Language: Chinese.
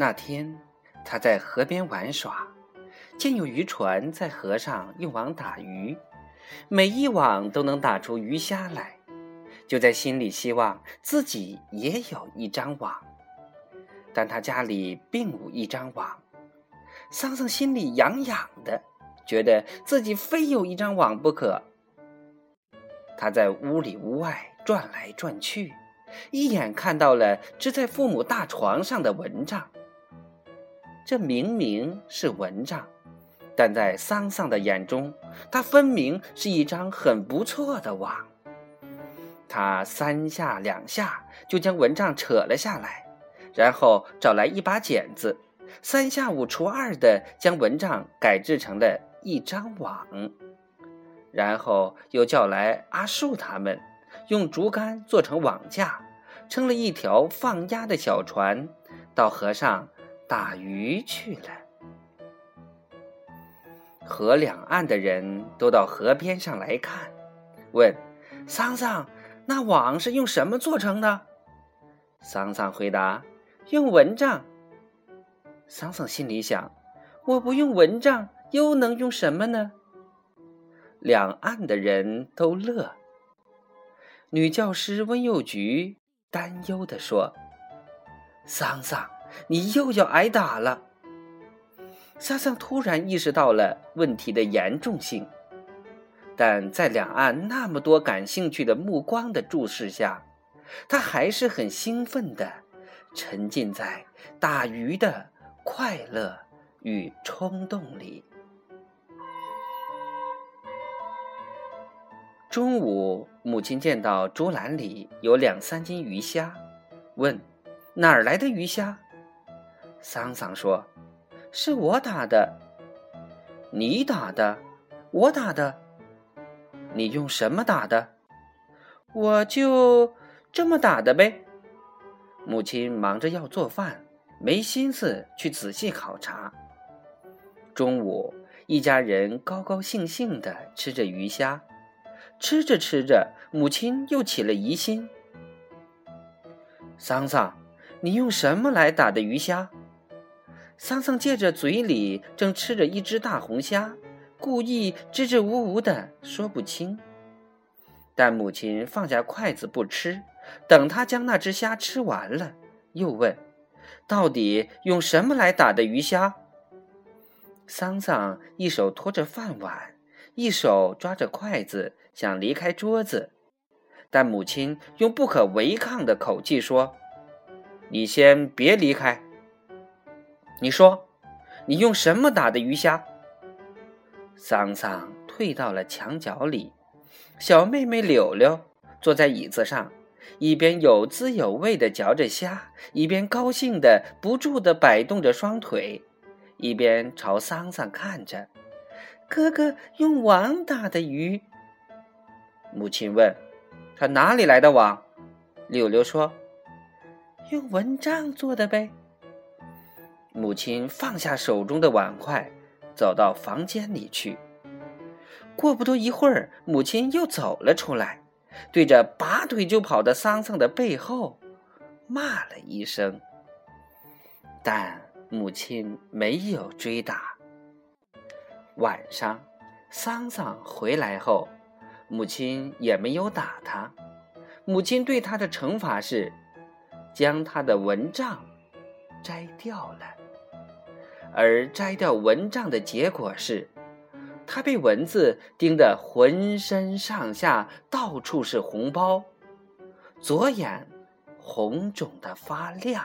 那天，他在河边玩耍，见有渔船在河上用网打鱼，每一网都能打出鱼虾来，就在心里希望自己也有一张网。但他家里并无一张网，桑桑心里痒痒的，觉得自己非有一张网不可。他在屋里屋外转来转去，一眼看到了支在父母大床上的蚊帐。这明明是蚊帐，但在桑桑的眼中，它分明是一张很不错的网。他三下两下就将蚊帐扯了下来，然后找来一把剪子，三下五除二的将蚊帐改制成了一张网。然后又叫来阿树他们，用竹竿做成网架，撑了一条放鸭的小船，到河上。打鱼去了。河两岸的人都到河边上来看，问桑桑：“那网是用什么做成的？”桑桑回答：“用蚊帐。”桑桑心里想：“我不用蚊帐，又能用什么呢？”两岸的人都乐。女教师温幼菊担忧地说：“桑桑。”你又要挨打了。桑桑突然意识到了问题的严重性，但在两岸那么多感兴趣的目光的注视下，他还是很兴奋的，沉浸在打鱼的快乐与冲动里。中午，母亲见到竹篮里有两三斤鱼虾，问：“哪儿来的鱼虾？”桑桑说：“是我打的，你打的，我打的，你用什么打的？我就这么打的呗。”母亲忙着要做饭，没心思去仔细考察。中午，一家人高高兴兴的吃着鱼虾，吃着吃着，母亲又起了疑心：“桑桑，你用什么来打的鱼虾？”桑桑借着嘴里正吃着一只大红虾，故意支支吾吾的说不清。但母亲放下筷子不吃，等他将那只虾吃完了，又问：“到底用什么来打的鱼虾？”桑桑一手托着饭碗，一手抓着筷子，想离开桌子，但母亲用不可违抗的口气说：“你先别离开。”你说，你用什么打的鱼虾？桑桑退到了墙角里，小妹妹柳柳坐在椅子上，一边有滋有味地嚼着虾，一边高兴地不住地摆动着双腿，一边朝桑桑看着。哥哥用网打的鱼。母亲问：“他哪里来的网？”柳柳说：“用蚊帐做的呗。”母亲放下手中的碗筷，走到房间里去。过不多一会儿，母亲又走了出来，对着拔腿就跑的桑桑的背后骂了一声。但母亲没有追打。晚上，桑桑回来后，母亲也没有打他。母亲对他的惩罚是，将他的蚊帐摘掉了。而摘掉蚊帐的结果是，他被蚊子叮得浑身上下到处是红包，左眼红肿的发亮。